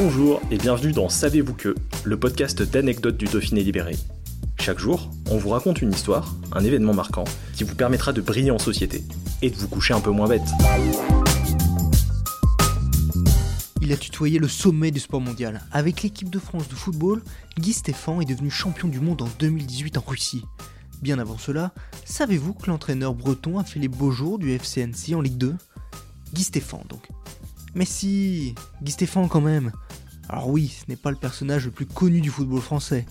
Bonjour et bienvenue dans Savez-vous que, le podcast d'anecdotes du Dauphiné libéré. Chaque jour, on vous raconte une histoire, un événement marquant, qui vous permettra de briller en société et de vous coucher un peu moins bête. Il a tutoyé le sommet du sport mondial. Avec l'équipe de France de football, Guy Stéphane est devenu champion du monde en 2018 en Russie. Bien avant cela, savez-vous que l'entraîneur breton a fait les beaux jours du FCNC en Ligue 2 Guy Stéphane donc. Mais si, Guy Stéphane quand même. Alors oui, ce n'est pas le personnage le plus connu du football français.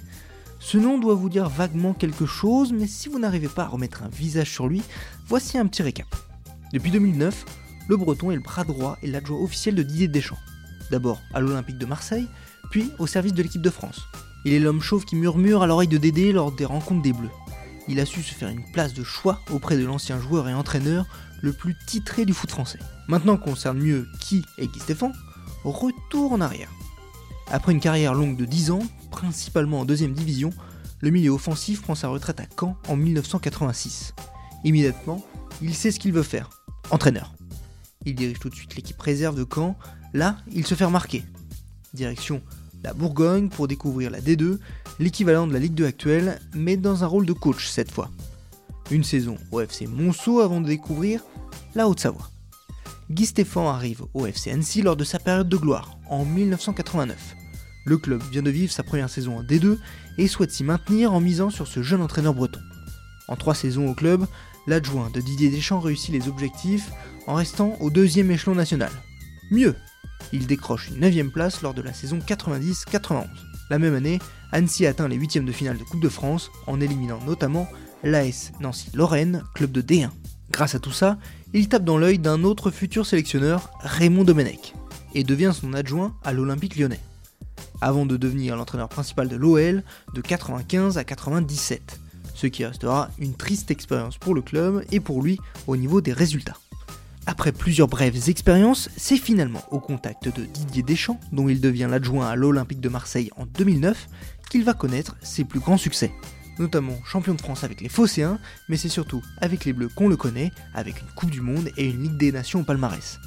Ce nom doit vous dire vaguement quelque chose, mais si vous n'arrivez pas à remettre un visage sur lui, voici un petit récap. Depuis 2009, le Breton est le bras droit et l'adjoint officiel de Didier Deschamps. D'abord à l'Olympique de Marseille, puis au service de l'équipe de France. Il est l'homme chauve qui murmure à l'oreille de Dédé lors des rencontres des Bleus. Il a su se faire une place de choix auprès de l'ancien joueur et entraîneur le plus titré du foot français. Maintenant qu'on concerne mieux qui est Guy Stéphane, retour en arrière. Après une carrière longue de 10 ans, principalement en deuxième division, le milieu offensif prend sa retraite à Caen en 1986. Immédiatement, il sait ce qu'il veut faire. Entraîneur. Il dirige tout de suite l'équipe réserve de Caen. Là, il se fait remarquer. Direction la Bourgogne pour découvrir la D2, l'équivalent de la Ligue 2 actuelle, mais dans un rôle de coach cette fois. Une saison au FC Monceau avant de découvrir la Haute-Savoie. Guy Stéphane arrive au FC Annecy lors de sa période de gloire, en 1989. Le club vient de vivre sa première saison en D2 et souhaite s'y maintenir en misant sur ce jeune entraîneur breton. En trois saisons au club, l'adjoint de Didier Deschamps réussit les objectifs en restant au deuxième échelon national. Mieux, il décroche une 9 place lors de la saison 90-91. La même année, Annecy atteint les huitièmes de finale de Coupe de France en éliminant notamment l'AS Nancy-Lorraine, club de D1. Grâce à tout ça, il tape dans l'œil d'un autre futur sélectionneur, Raymond Domenech, et devient son adjoint à l'Olympique lyonnais. Avant de devenir l'entraîneur principal de l'OL de 95 à 97, ce qui restera une triste expérience pour le club et pour lui au niveau des résultats. Après plusieurs brèves expériences, c'est finalement au contact de Didier Deschamps, dont il devient l'adjoint à l'Olympique de Marseille en 2009, qu'il va connaître ses plus grands succès. Notamment champion de France avec les Phocéens, mais c'est surtout avec les Bleus qu'on le connaît, avec une Coupe du Monde et une Ligue des Nations au palmarès.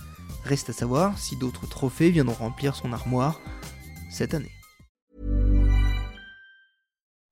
Reste à savoir si d'autres trophées viendront remplir son armoire cette année.